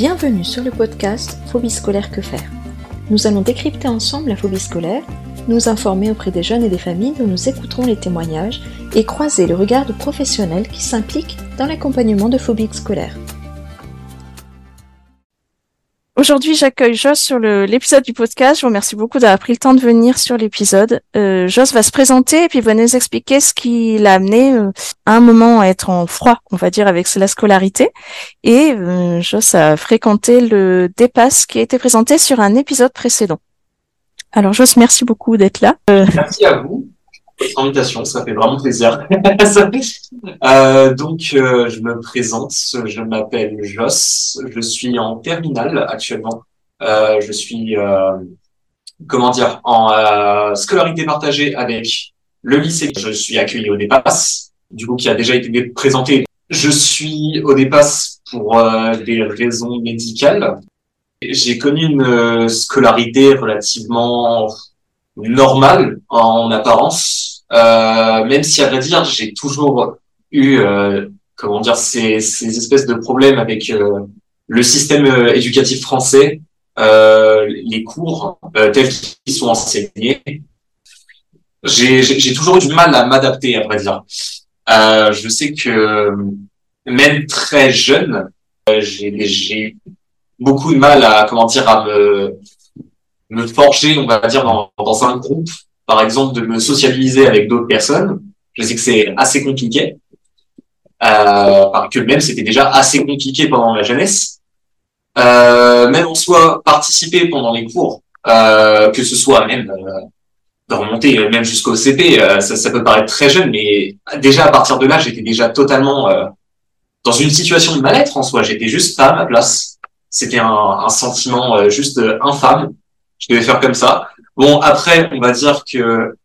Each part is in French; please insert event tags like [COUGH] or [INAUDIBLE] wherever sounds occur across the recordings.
Bienvenue sur le podcast Phobie scolaire que faire. Nous allons décrypter ensemble la phobie scolaire, nous informer auprès des jeunes et des familles dont nous écouterons les témoignages et croiser le regard de professionnels qui s'impliquent dans l'accompagnement de phobies scolaires. Aujourd'hui, j'accueille Joss sur l'épisode du podcast. Je vous remercie beaucoup d'avoir pris le temps de venir sur l'épisode. Euh, Joss va se présenter et puis va nous expliquer ce qui l'a amené euh, à un moment à être en froid, on va dire, avec la scolarité. Et euh, Joss a fréquenté le dépasse qui a été présenté sur un épisode précédent. Alors Joss, merci beaucoup d'être là. Euh, merci à vous invitation, ça fait vraiment plaisir. [LAUGHS] euh, donc, euh, je me présente, je m'appelle Joss, je suis en terminale actuellement. Euh, je suis, euh, comment dire, en euh, scolarité partagée avec le lycée. Je suis accueilli au DEPAS, du coup, qui a déjà été présenté. Je suis au DEPAS pour euh, des raisons médicales. J'ai connu une scolarité relativement normale en apparence euh, même si à vrai dire, j'ai toujours eu, euh, comment dire, ces, ces, espèces de problèmes avec euh, le système euh, éducatif français, les cours tels qu'ils sont enseignés. J'ai toujours eu du mal à m'adapter, à vrai dire. je sais que même très jeune, j'ai beaucoup de mal à, comment dire, à me, me forger, on va dire, dans, dans un groupe par exemple, de me sociabiliser avec d'autres personnes. Je sais que c'est assez compliqué, euh, que même c'était déjà assez compliqué pendant ma jeunesse. Euh, même en soi, participer pendant les cours, euh, que ce soit même euh, de remonter même jusqu'au CP, euh, ça, ça, peut paraître très jeune, mais déjà à partir de là, j'étais déjà totalement euh, dans une situation de mal-être en soi. J'étais juste pas à ma place. C'était un, un, sentiment juste infâme. Je devais faire comme ça. Bon, après, on va dire que,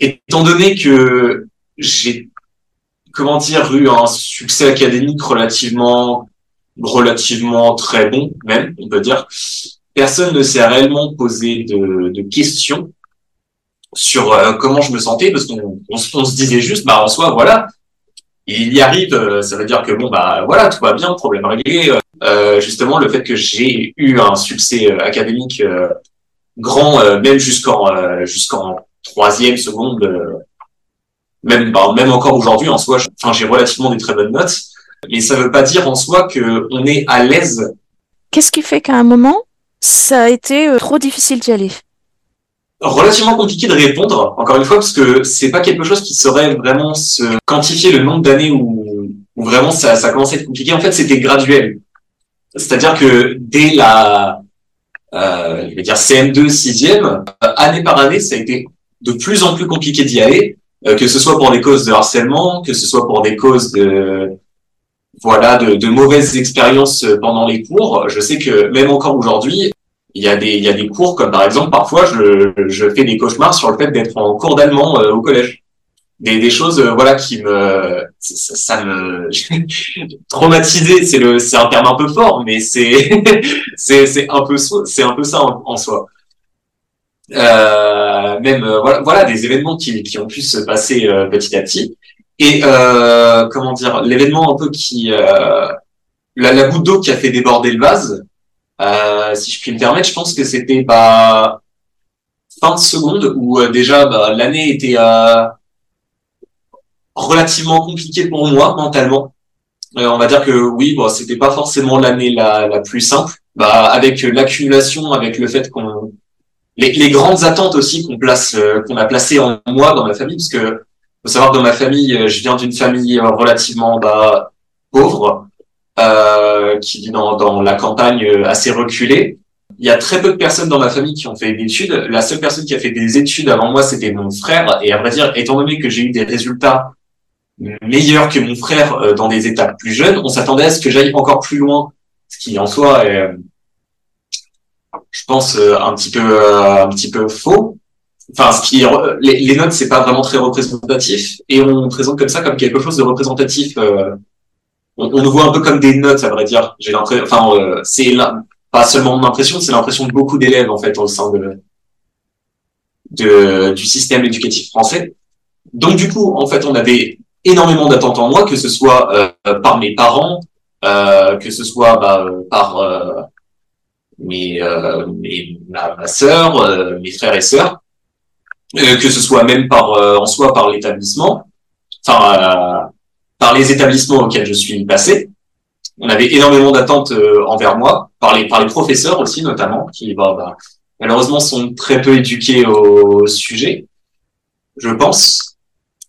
étant donné que j'ai, comment dire, eu un succès académique relativement, relativement très bon, même, on peut dire, personne ne s'est réellement posé de, de questions sur euh, comment je me sentais, parce qu'on on, se disait juste, bah, en soi, voilà, il y arrive, euh, ça veut dire que bon, bah, voilà, tout va bien, problème réglé. Euh, justement, le fait que j'ai eu un succès académique grand, euh, même jusqu'en euh, jusqu'en troisième, seconde, euh, même bah, même encore aujourd'hui en soi. Enfin, j'ai relativement des très bonnes notes, mais ça veut pas dire en soi que on est à l'aise. Qu'est-ce qui fait qu'à un moment ça a été trop difficile d'y aller? Relativement compliqué de répondre, encore une fois, parce que c'est pas quelque chose qui saurait vraiment se quantifier le nombre d'années où, où vraiment ça, ça a commencé à être compliqué. En fait, c'était graduel. C'est-à-dire que dès la, euh, je vais dire CM2, 6e, euh, année par année, ça a été de plus en plus compliqué d'y aller, euh, que ce soit pour des causes de harcèlement, que ce soit pour des causes de voilà de, de mauvaises expériences pendant les cours. Je sais que même encore aujourd'hui, il y a des il y a des cours comme par exemple parfois je je fais des cauchemars sur le fait d'être en cours d'allemand au collège des, des choses euh, voilà qui me ça, ça me [LAUGHS] traumatisé c'est le c'est un terme un peu fort mais c'est [LAUGHS] c'est c'est un peu c'est un peu ça en, soi. Euh, même euh, voilà voilà des événements qui qui ont pu se passer euh, petit à petit. Et euh, comment dire l'événement un peu qui la, la goutte d'eau qui a fait déborder le vase si je puis me permettre je pense que c'était bah fin de seconde où déjà bah, l'année était à relativement compliqué pour moi mentalement. Euh, on va dire que oui, bon, c'était pas forcément l'année la, la plus simple. Bah, avec l'accumulation, avec le fait qu'on les, les, grandes attentes aussi qu'on place, euh, qu'on a placées en moi dans ma famille, parce que faut savoir que dans ma famille, euh, je viens d'une famille relativement bah, pauvre, euh, qui vit dans, dans la campagne assez reculée. Il y a très peu de personnes dans ma famille qui ont fait des études. La seule personne qui a fait des études avant moi, c'était mon frère. Et à vrai dire, étant donné que j'ai eu des résultats meilleur que mon frère euh, dans des étapes plus jeunes, on s'attendait à ce que j'aille encore plus loin, ce qui en soi est, je pense, euh, un petit peu, euh, un petit peu faux. Enfin, ce qui, les, les notes, c'est pas vraiment très représentatif, et on présente comme ça comme quelque chose de représentatif. on, on nous voit un peu comme des notes, à vrai dire. J'ai l'impression, enfin, c'est pas seulement mon impression, c'est l'impression de beaucoup d'élèves en fait au sein de, de du système éducatif français. Donc du coup, en fait, on avait énormément d'attentes en moi, que ce soit euh, par mes parents, euh, que ce soit bah, par euh, mes, euh, mes, ma, ma sœur, euh, mes frères et sœurs, euh, que ce soit même par en soi par l'établissement, enfin par les établissements auxquels je suis passé. On avait énormément d'attentes envers moi, par les par les professeurs aussi notamment, qui bah, bah, malheureusement sont très peu éduqués au sujet, je pense.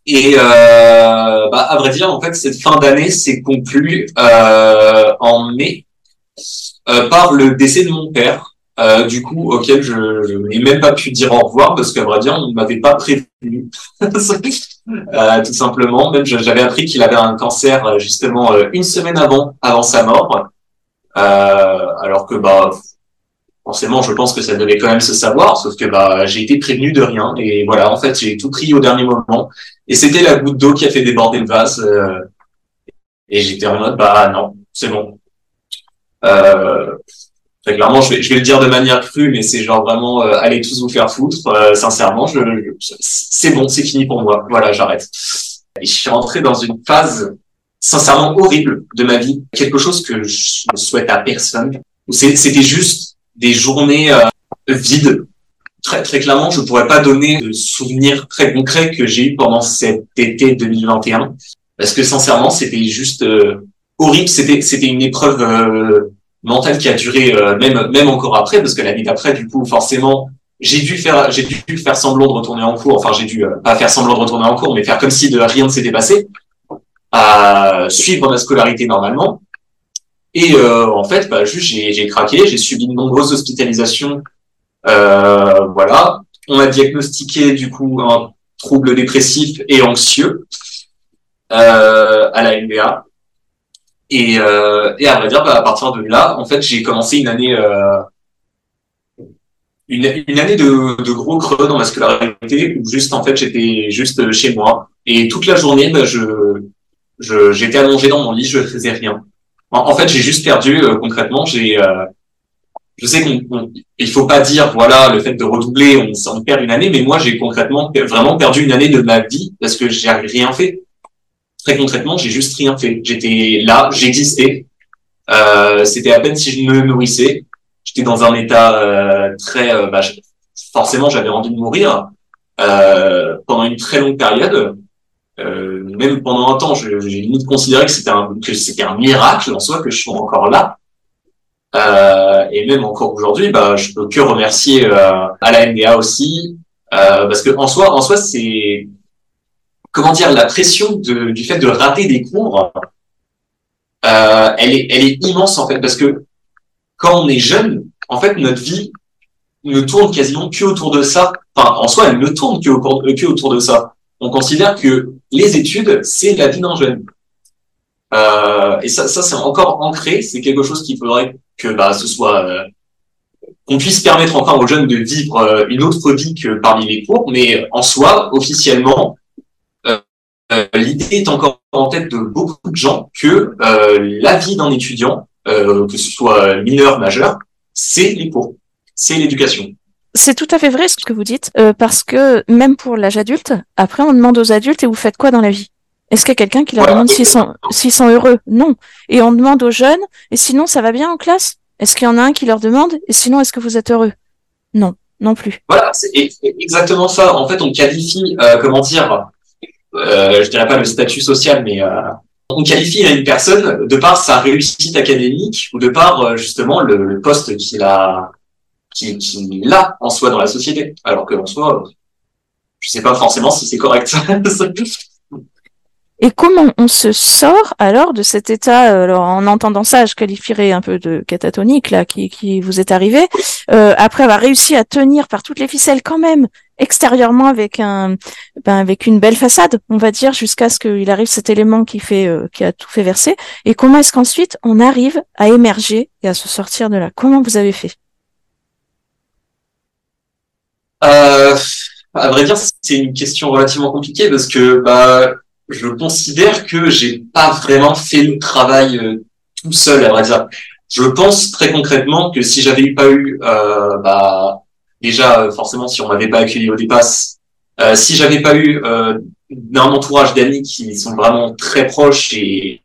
Et euh, bah, à vrai dire, en fait, cette fin d'année s'est conclue euh, en mai euh, par le décès de mon père, euh, du coup, auquel je, n'ai même pas pu dire au revoir parce qu'à vrai dire, on ne m'avait pas prévenu, [LAUGHS] euh, tout simplement. Même j'avais appris qu'il avait un cancer justement une semaine avant, avant sa mort, alors que bah forcément, je pense que ça devait quand même se savoir, sauf que bah j'ai été prévenu de rien et voilà, en fait, j'ai tout pris au dernier moment et c'était la goutte d'eau qui a fait déborder le vase euh, et j'étais en mode bah non, c'est bon. Euh, très clairement, je vais, je vais le dire de manière crue, mais c'est genre vraiment euh, allez tous vous faire foutre. Euh, sincèrement, je, c'est bon, c'est fini pour moi. Voilà, j'arrête. Et je suis rentré dans une phase sincèrement horrible de ma vie, quelque chose que je ne souhaite à personne. C'était juste des journées euh, vides. Très, très clairement, je pourrais pas donner de souvenirs très concrets que j'ai eu pendant cet été 2021. Parce que sincèrement, c'était juste euh, horrible. C'était, c'était une épreuve euh, mentale qui a duré même, même encore après, parce que l'année d'après, du coup, forcément, j'ai dû faire, j'ai dû faire semblant de retourner en cours. Enfin, j'ai dû pas faire semblant de retourner en cours, mais faire comme si de rien ne s'était passé, à suivre ma scolarité normalement. Et euh, en fait, bah, juste j'ai craqué, j'ai subi de nombreuses hospitalisations. Euh, voilà, on a diagnostiqué du coup un trouble dépressif et anxieux euh, à la MBA. Et, euh, et à vrai dire, bah, à partir de là, en fait, j'ai commencé une année, euh, une, une, année de, de, gros creux dans ma scolarité où juste en fait j'étais juste chez moi et toute la journée, bah, je j'étais allongé dans mon lit, je faisais rien. En, fait, j'ai juste perdu euh, concrètement. J'ai, euh, je sais qu'il faut pas dire voilà le fait de redoubler, on, on perd une année, mais moi j'ai concrètement vraiment perdu une année de ma vie parce que j'ai rien fait. Très concrètement, j'ai juste rien fait. J'étais là, j'existais. Euh, C'était à peine si je me nourrissais. J'étais dans un état euh, très, bah, forcément, j'avais envie de mourir pendant une très longue période. Euh, même pendant un temps, j'ai limite considéré que c'était un, que c'était un miracle en soi que je sois encore là. Euh, et même encore aujourd'hui, bah, je peux que remercier euh, à la NDA aussi, euh, parce que en soi, en soi, c'est comment dire la pression de, du fait de rater des cours, euh, elle est, elle est immense en fait, parce que quand on est jeune, en fait, notre vie ne tourne quasiment que autour de ça. Enfin, en soi, elle ne tourne que, que autour de ça on considère que les études, c'est la vie d'un jeune. Euh, et ça, c'est encore ancré, c'est quelque chose qu'il faudrait que bah, ce soit euh, qu'on puisse permettre enfin aux jeunes de vivre euh, une autre vie que parmi les cours, mais en soi, officiellement, l'idée est encore en tête de beaucoup de gens que la vie d'un étudiant, que ce soit mineur, majeur, c'est les cours, c'est l'éducation. C'est tout à fait vrai ce que vous dites, euh, parce que même pour l'âge adulte, après on demande aux adultes et vous faites quoi dans la vie? Est-ce qu'il y a quelqu'un qui leur demande s'ils sont, s'ils sont heureux Non. Et on demande aux jeunes, et sinon ça va bien en classe? Est-ce qu'il y en a un qui leur demande, et sinon est-ce que vous êtes heureux? Non, non plus. Voilà, c'est exactement ça. En fait, on qualifie, euh, comment dire, euh, je dirais pas le statut social, mais euh, on qualifie une personne de par sa réussite académique ou de par justement le, le poste qu'il a qui, qui là en soi dans la société. Alors que en soi, je sais pas forcément si c'est correct. Et comment on se sort alors de cet état euh, alors en entendant ça, je qualifierais un peu de catatonique là qui, qui vous est arrivé euh, après avoir réussi à tenir par toutes les ficelles quand même extérieurement avec un ben, avec une belle façade, on va dire jusqu'à ce qu'il arrive cet élément qui fait euh, qui a tout fait verser. Et comment est-ce qu'ensuite on arrive à émerger et à se sortir de là Comment vous avez fait euh, à vrai dire, c'est une question relativement compliquée parce que bah, je considère que j'ai pas vraiment fait le travail euh, tout seul, à vrai dire. Je pense très concrètement que si j'avais pas eu, euh, bah, déjà forcément si on m'avait pas accueilli au dépasse, euh, si j'avais pas eu euh, un entourage d'amis qui sont vraiment très proches et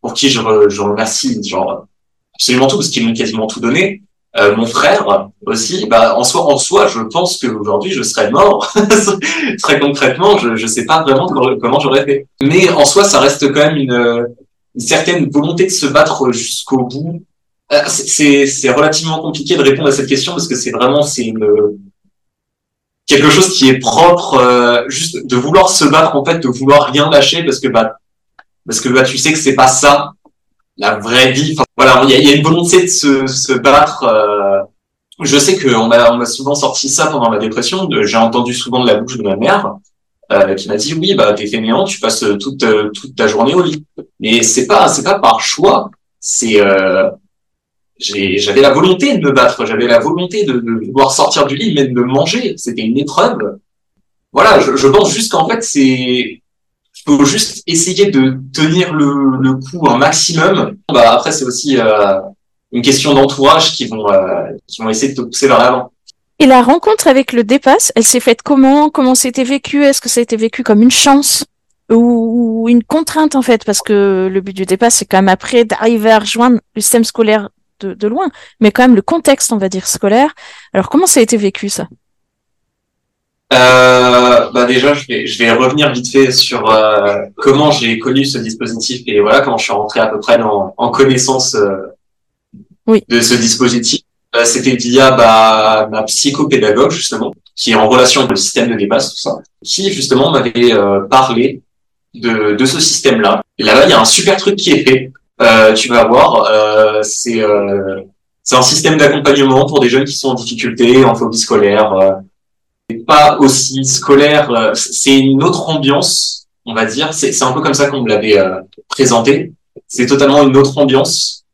pour qui je, je remercie genre absolument tout parce qu'ils m'ont quasiment tout donné. Euh, mon frère aussi, bah, en soi, en soi, je pense qu'aujourd'hui, je serais mort. [LAUGHS] Très concrètement, je ne sais pas vraiment comment j'aurais fait. Mais en soi, ça reste quand même une, une certaine volonté de se battre jusqu'au bout. Euh, c'est relativement compliqué de répondre à cette question parce que c'est vraiment c'est une quelque chose qui est propre, euh, juste de vouloir se battre en fait, de vouloir rien lâcher parce que bah parce que bah tu sais que c'est pas ça la vraie vie. voilà, il y a, y a, une volonté de se, se battre. Euh, je sais qu'on m'a on m'a souvent sorti ça pendant ma dépression. J'ai entendu souvent de la bouche de ma mère euh, qui m'a dit oui bah t'es fainéant, tu passes toute toute ta journée au lit. Mais c'est pas c'est pas par choix. C'est euh, j'avais la volonté de me battre, j'avais la volonté de, de, vouloir sortir du lit, mais de me manger. C'était une épreuve. Voilà, je, je pense juste qu'en fait c'est faut juste essayer de tenir le, le coup un maximum. Bah, après, c'est aussi euh, une question d'entourage qui vont euh, qui vont essayer de te pousser vers l'avant. Et la rencontre avec le dépasse, elle s'est faite comment? Comment c'était vécu? Est-ce que ça a été vécu comme une chance? Ou une contrainte en fait? Parce que le but du dépasse, c'est quand même après d'arriver à rejoindre le système scolaire de, de loin, mais quand même le contexte, on va dire, scolaire. Alors comment ça a été vécu ça? Euh, bah déjà, je vais, je vais revenir vite fait sur euh, comment j'ai connu ce dispositif et voilà comment je suis rentré à peu près dans, en connaissance euh, oui. de ce dispositif. Euh, c'était via bah, ma psychopédagogue justement, qui est en relation avec le système de débat, tout ça, qui justement m'avait euh, parlé de, de ce système-là. Et là-bas, il y a un super truc qui est fait. tu vas voir, c'est c'est un système d'accompagnement pour des jeunes qui sont en difficulté, en phobie scolaire pas aussi scolaire. Euh, c'est une autre ambiance, on va dire. C'est un peu comme ça qu'on me l'avait euh, présenté. C'est totalement une autre ambiance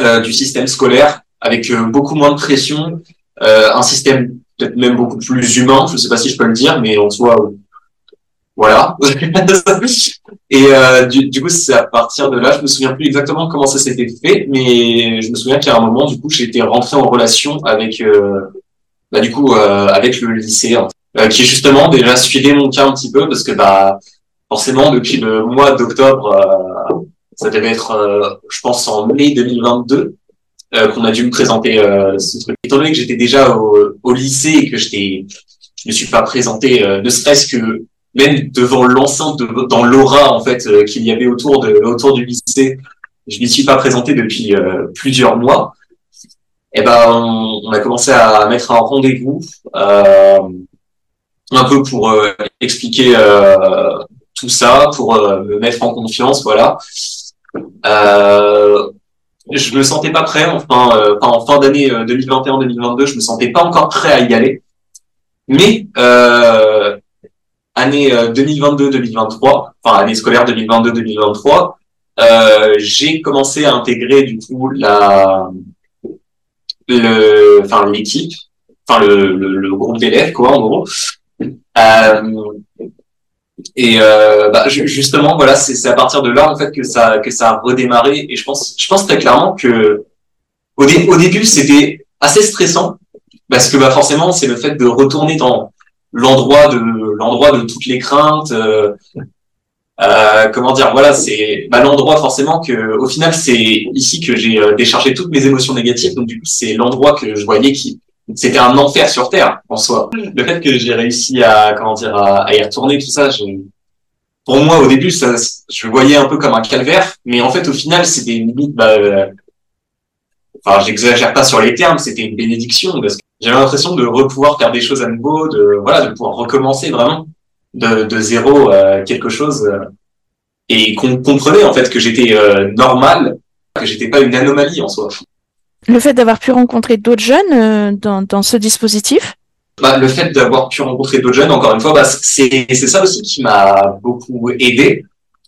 euh, du système scolaire, avec euh, beaucoup moins de pression, un système peut-être même beaucoup plus humain. Je ne sais pas si je peux le dire, mais en soi, voilà. [LAUGHS] et du, du, coup, c'est à partir de là, je me souviens plus exactement comment ça s'était fait, mais je me souviens qu'à un moment, du coup, été rentré en relation avec bah, du coup euh, avec le lycée hein, euh, qui justement déjà suivait mon cas un petit peu parce que bah forcément depuis le mois d'octobre euh, ça devait être je pense en mai 2022 qu'on a dû me présenter ce truc. Étant donné que j'étais déjà au, au, lycée et que j'étais je me suis pas présenté ne serait-ce que même devant l'enceinte de, dans l'aura en fait qu'il y avait autour de autour du lycée je m'y suis pas présenté depuis plusieurs mois eh ben, on, a commencé à mettre un rendez-vous euh, un peu pour euh, expliquer euh, tout ça, pour me mettre en confiance, voilà. je me sentais pas prêt, enfin, en fin d'année 2021-2022, je me sentais pas encore prêt à y aller. Mais année 2022-2023, enfin année scolaire 2022-2023, j'ai commencé à intégrer du coup la enfin l'équipe, enfin le, le, groupe d'élèves quoi en gros. Euh, et euh, bah, justement voilà c'est à partir de là en fait que ça que ça a redémarré et je pense je pense très clairement que au, au début c'était assez stressant parce que bah forcément c'est le fait de retourner dans l'endroit de l'endroit de toutes les craintes euh, euh, comment dire voilà c'est bah, l'endroit forcément que au final c'est ici que j'ai euh, déchargé toutes mes émotions négatives. Donc du coup c'est l'endroit que je voyais qui c'était un enfer sur terre en soi. Le fait que j'ai réussi à comment dire à, y retourner tout ça je... pour moi au début ça je voyais un peu comme un calvaire. Mais en fait au final c'était une limite bah, euh... enfin j'exagère pas sur les termes c'était une bénédiction parce que j'avais l'impression de pouvoir faire des choses à nouveau de voilà de pouvoir recommencer vraiment de, de zéro euh, quelque chose euh, et qu'on comprenait en fait que j'étais euh, normal, que j'étais pas une anomalie en soi. Le fait d'avoir pu rencontrer d'autres jeunes dans, dans ce dispositif? Bah, le fait d'avoir pu rencontrer d'autres jeunes, encore une fois, bah, c'est ça aussi qui m'a beaucoup aidé,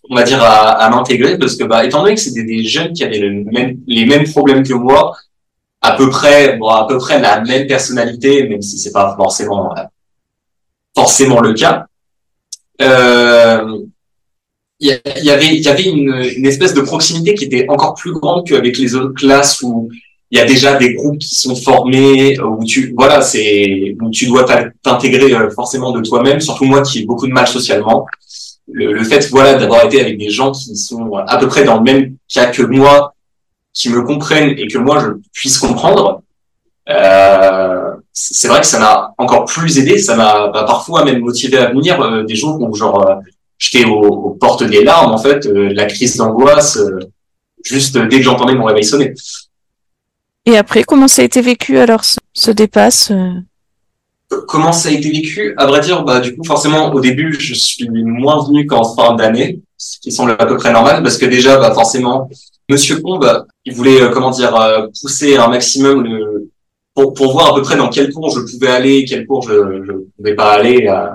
on va dire, à, à m'intégrer, parce que, bah, étant donné que c'était des jeunes qui avaient le même, les mêmes problèmes que moi, à peu près, bon, à peu près la même personnalité, même si c'est pas forcément, forcément le cas, euh, il y, avait y avait une, une, espèce de proximité qui était encore plus grande qu'avec les autres classes où il y a déjà des groupes qui sont formés où tu voilà c'est où tu dois t'intégrer euh, forcément de toi-même surtout moi qui ai beaucoup de mal socialement. Le, fait voilà d'avoir été avec des gens qui sont à peu près dans le même cas que moi, qui me comprennent et que moi je puisse comprendre, euh, c'est vrai que ça m'a encore plus aidé. Ça m'a bah, parfois même motivé à venir euh, des jours où genre euh, j'étais aux, portes des larmes en fait, euh, la crise d'angoisse, juste dès que j'entendais mon réveil sonner. Et après, comment ça a été vécu alors ce, dépasse Comment ça a été vécu? À vrai dire, bah du coup forcément au début je suis moins venu qu'en fin d'année, ce qui semble à peu près normal parce que déjà bah forcément Monsieur Combe, il voulait comment dire pousser un maximum le pour, pour voir à peu près dans quel cours je pouvais aller, quel cours je ne pouvais pas aller, euh,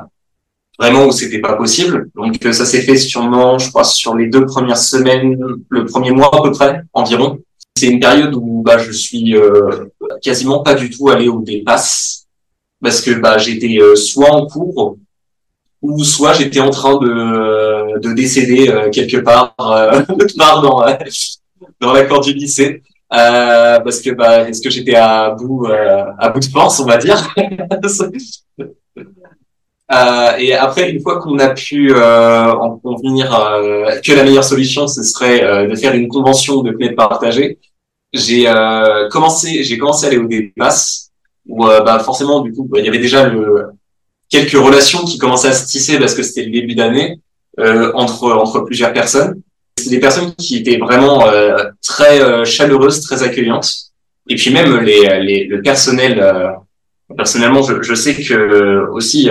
vraiment où c'était pas possible. Donc euh, ça s'est fait sûrement, je crois, sur les deux premières semaines, le premier mois à peu près, environ. C'est une période où bah, je suis euh, quasiment pas du tout allé au dépasse parce que bah, j'étais soit en cours ou soit j'étais en train de, de décéder quelque part, [LAUGHS] part dans, dans la cour du lycée. Euh, parce que bah parce que j'étais à bout euh, à bout de force on va dire? [LAUGHS] Euh, et après une fois qu'on a pu euh, en convenir euh, que la meilleure solution ce serait de faire une convention de clés partagées j'ai commencé j'ai commencé à aller au dépasse où bah forcément du coup bah, il y avait déjà le quelques relations qui commençaient à se tisser parce que c'était le début d'année entre entre plusieurs personnes des personnes qui étaient vraiment euh, très euh, chaleureuses, très accueillantes. Et puis même les, les le personnel, euh, personnellement, je, je, sais que aussi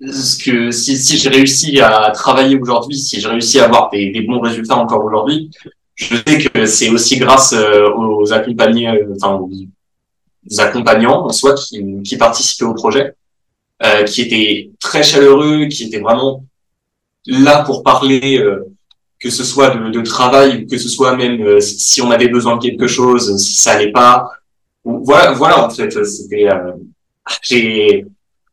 ce que si, si j'ai réussi à travailler aujourd'hui, si j'ai réussi à avoir des, des bons résultats encore aujourd'hui, je sais que c'est aussi grâce aux accompagnés, enfin aux accompagnants en soi qui, qui participaient au projet, euh, qui étaient très chaleureux, qui étaient vraiment là pour parler euh, que ce soit de, de, travail ou que ce soit même euh, si on avait besoin de quelque chose, si ça allait pas. Voilà, voilà en fait, c'était. Euh, j'ai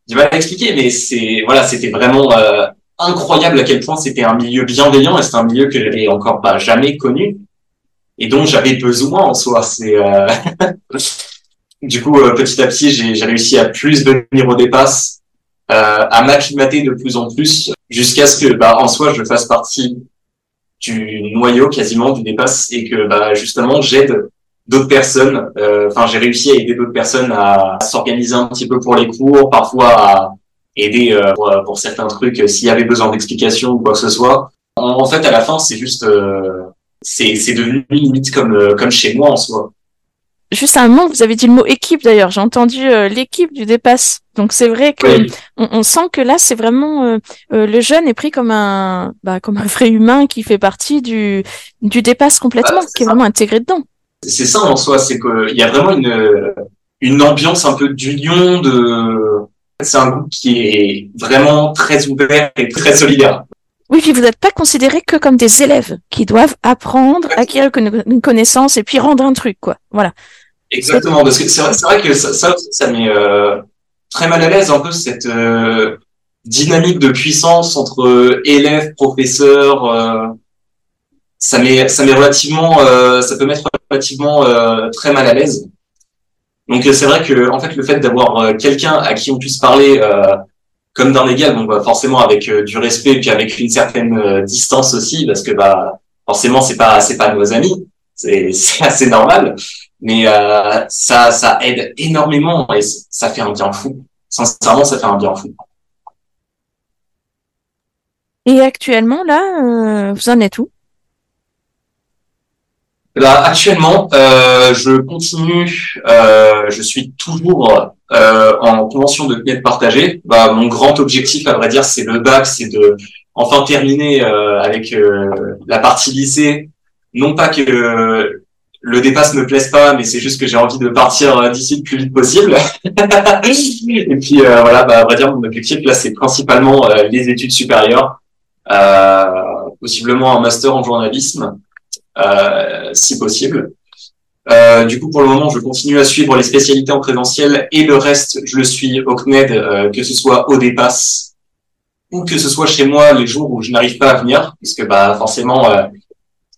du mal à expliquer, mais c'est voilà, c'était vraiment euh, incroyable à quel point c'était un milieu bienveillant et c'est un milieu que j'avais encore pas jamais connu et dont j'avais besoin en soi. C'est [LAUGHS] du coup petit à petit, j'ai réussi à plus venir au dépasse, à m'acclimater de plus en plus jusqu'à ce que bah en soi je fasse partie du noyau quasiment du dépasse et que bah, justement j'aide d'autres personnes. Euh, enfin, j'ai réussi à aider d'autres personnes à, s'organiser un petit peu pour les cours, parfois à aider euh, pour, certains trucs euh, s'il y avait besoin d'explications ou quoi que ce soit. En, fait, à la fin, c'est juste, c'est c'est devenu limite comme comme chez moi en soi juste un moment, vous avez dit le mot équipe d'ailleurs. J'ai entendu euh, l'équipe du dépasse. Donc c'est vrai que on, sent que là, c'est vraiment euh, euh, le jeune est pris comme un bah, comme un vrai humain qui fait partie du du dépasse complètement, qui est vraiment intégré dedans. C'est ça en soi, c'est qu'il y a vraiment une une ambiance un peu d'union de. C'est un groupe qui est vraiment très ouvert et très solidaire. Oui, puis vous n'êtes pas considérés que comme des élèves qui doivent apprendre, acquérir une connaissance et puis rendre un truc, quoi. Voilà. Exactement, parce que c'est vrai, que ça, ça, ça met euh, très mal à l'aise un peu cette euh, dynamique de puissance entre euh, élèves, professeurs. Euh, ça met, ça met relativement, euh, ça peut mettre relativement très mal à l'aise. Donc c'est vrai que en fait le fait d'avoir quelqu'un à qui on puisse parler comme d'un égal, donc bah, forcément avec du respect puis avec une certaine distance aussi, parce que bah forcément c'est pas c'est pas nos amis, c'est [LAUGHS] c'est assez normal mais euh, ça, ça aide énormément et ça fait un bien fou. Sincèrement, ça fait un bien fou. Et actuellement, là, euh, vous en êtes où? Là, actuellement, euh, je continue, euh, je suis toujours euh, en convention de bien partagée. Bah, mon grand objectif, à vrai dire, c'est le bac, c'est de enfin terminer euh, avec la partie lycée. Non pas que le dépasse me plaise pas, mais c'est juste que j'ai envie de partir euh, d'ici le plus vite possible. [LAUGHS] et puis euh, voilà, bah, à vrai dire, mon objectif là, c'est principalement euh, les études supérieures, possiblement un master en journalisme, si possible. du coup, pour le moment, je continue à suivre les spécialités en présentiel et le reste, je le suis au CNED, que ce soit au dépasse ou que ce soit chez moi les jours où je n'arrive pas à venir, puisque bah forcément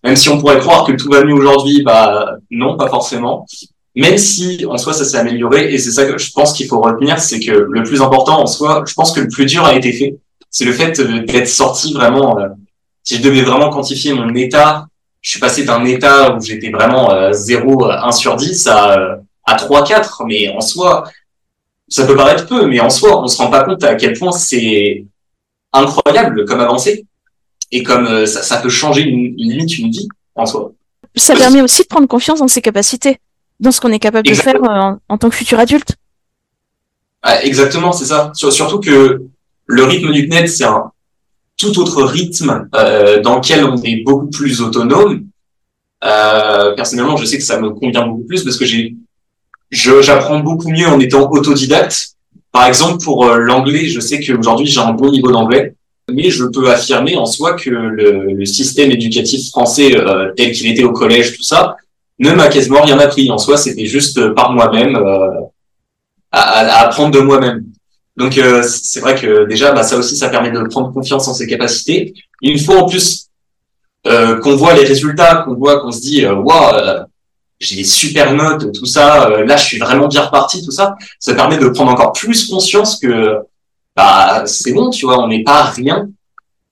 même si on pourrait croire que tout va mieux aujourd'hui, bah non, pas forcément. Même si en soi ça s'est amélioré, et c'est ça que je pense qu'il faut retenir, c'est que le plus important en soi, je pense que le plus dur a été fait. c'est le fait d'être sorti vraiment. Euh, si je devais vraiment quantifier mon état, je suis passé d'un état où j'étais vraiment 0, 1 sur 10 à, à 3, 4. Mais en soi, ça peut paraître peu, mais en soi, on se rend pas compte à quel point c'est incroyable comme avancée et comme ça, ça peut changer une, limite une vie en soi. Ça permet aussi de prendre confiance dans ses capacités, dans ce qu'on est capable de faire en, en tant que futur adulte. Ah, exactement, c'est ça. Surtout que le rythme du CNED, c'est un tout autre rythme euh, dans lequel on est beaucoup plus autonome. Euh, personnellement, je sais que ça me convient beaucoup plus parce que j'ai, j'apprends beaucoup mieux en étant autodidacte. Par exemple, pour euh, l'anglais, je sais qu'aujourd'hui j'ai un bon niveau d'anglais, mais je peux affirmer en soi que le, système éducatif français euh, tel qu'il était au collège, tout ça, ne m'a quasiment rien appris. En soi, c'était juste par moi-même. Euh, à, apprendre de moi-même. Donc euh, c'est vrai que déjà, bah, ça aussi, ça permet de prendre confiance en ses capacités. Une fois en plus qu'on voit les résultats, qu'on voit, qu'on se dit, waouh, j'ai des super notes, tout ça, là, je suis vraiment bien reparti, tout ça, ça permet de prendre encore plus conscience que bah c'est bon, tu vois, on n'est pas rien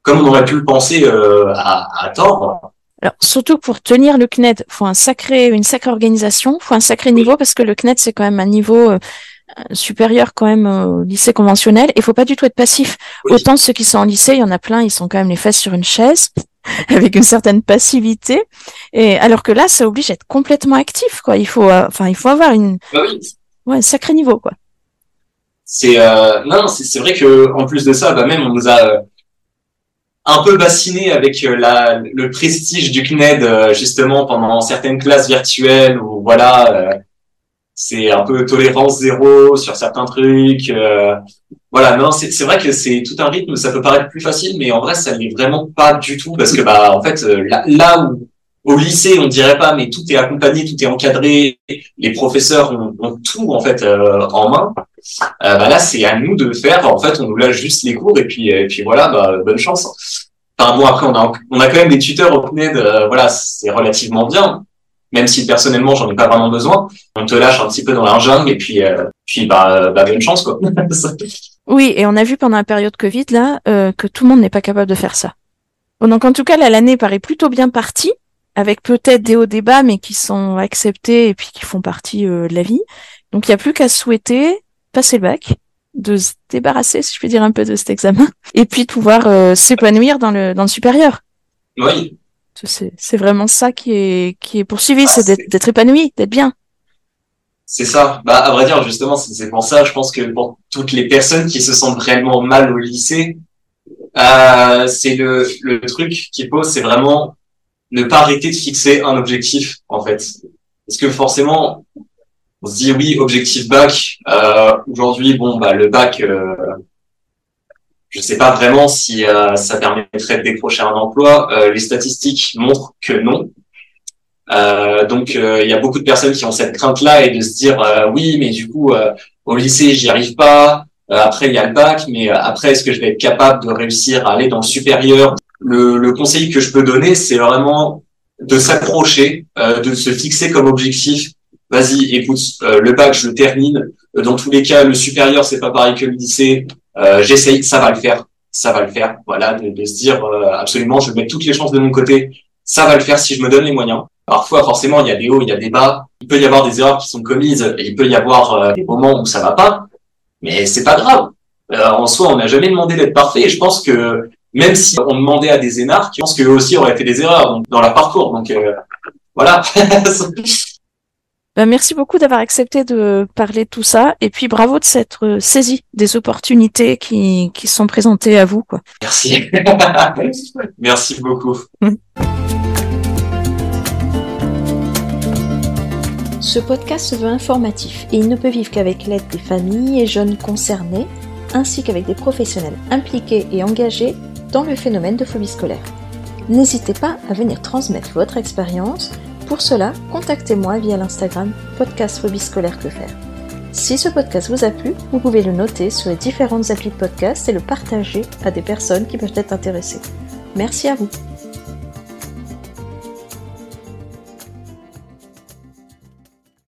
comme on aurait pu le penser à, à tort. Alors, surtout pour tenir le CNED, faut un sacré, une sacrée organisation, faut un sacré niveau parce que le CNED c'est quand même un niveau supérieur quand même au lycée conventionnel. Il faut pas du tout être passif. Autant ceux qui sont en lycée, il y en a plein, ils sont quand même les fesses sur une chaise [LAUGHS] avec une certaine passivité. Et alors que là, ça oblige à être complètement actif, quoi. Il faut, euh, enfin, il faut avoir une, bah oui. ouais, un sacré niveau, quoi. C'est euh... non, c'est vrai que en plus de ça, bah même on nous a euh, un peu bassiné avec euh, la, le prestige du CNED justement pendant certaines classes virtuelles où voilà c'est un peu tolérance zéro sur certains trucs. Euh, voilà, non, c'est vrai que c'est tout un rythme. Ça peut paraître plus facile, mais en vrai, ça l'est vraiment pas du tout parce que bah en fait euh, là, là où au lycée on dirait pas, mais tout est accompagné, tout est encadré, les professeurs ont, ont tout en fait euh, en main. Euh, bah là, c'est à nous de faire. En fait, on nous lâche juste les cours et puis et puis voilà, bah, bonne chance. Enfin bon, après on a on a quand même des tuteurs au CNED. voilà, c'est relativement bien même si personnellement j'en ai pas vraiment besoin. On te lâche un petit peu dans la jungle et puis euh, puis bah, bah bonne chance quoi. [LAUGHS] oui, et on a vu pendant la période Covid là euh, que tout le monde n'est pas capable de faire ça. Donc en tout cas là l'année paraît plutôt bien partie avec peut-être des hauts débats mais qui sont acceptés et puis qui font partie euh, de la vie. Donc il y a plus qu'à souhaiter passer le bac, de se débarrasser si je peux dire un peu de cet examen [LAUGHS] et puis de pouvoir euh, s'épanouir dans le dans le supérieur. Oui, c'est vraiment ça qui est, qui est poursuivi, bah, c'est d'être épanoui, d'être bien. C'est ça. Bah, à vrai dire, justement, c'est pour ça, je pense que pour toutes les personnes qui se sentent réellement mal au lycée, euh, c'est le, le truc qui pose, c'est vraiment ne pas arrêter de fixer un objectif, en fait. Parce que forcément, on se dit oui, objectif bac. Euh, Aujourd'hui, bon, bah le bac, euh, je sais pas vraiment si euh, ça permettrait de décrocher un emploi. Euh, les statistiques montrent que non. Euh, donc il y a beaucoup de personnes qui ont cette crainte-là et de se dire oui, mais du coup au lycée j'y arrive pas. après il y a le bac, mais après est-ce que je vais être capable de réussir à aller dans le supérieur? Le, le conseil que je peux donner, c'est vraiment de s'approcher, de se fixer comme objectif. Vas-y, écoute, le bac je le termine. Dans tous les cas, le supérieur c'est pas pareil que le lycée. Euh, j'essaye, ça va le faire, ça va le faire. Voilà, de, de se dire euh, absolument, je vais mettre toutes les chances de mon côté, ça va le faire si je me donne les moyens. Parfois, forcément, il y a des hauts, il y a des bas. Il peut y avoir des erreurs qui sont commises, et il peut y avoir euh, des moments où ça va pas, mais c'est pas grave. en soi, on n'a jamais demandé d'être parfait. Et je pense que même si on demandait à des énarques, je pense qu'eux aussi auraient fait des erreurs dans leur parcours. Donc voilà. [LAUGHS] Bah, merci beaucoup d'avoir accepté de parler de tout ça et puis bravo de s'être euh, saisi des opportunités qui, qui sont présentées à vous. Quoi. Merci. [LAUGHS] merci beaucoup. Ce podcast se veut informatif et il ne peut vivre qu'avec l'aide des familles et jeunes concernés ainsi qu'avec des professionnels impliqués et engagés dans le phénomène de phobie scolaire. N'hésitez pas à venir transmettre votre expérience pour cela, contactez-moi via l'Instagram podcast phobie scolaire que. Si ce podcast vous a plu, vous pouvez le noter sur les différentes applis de podcast et le partager à des personnes qui peuvent être intéressées. Merci à vous.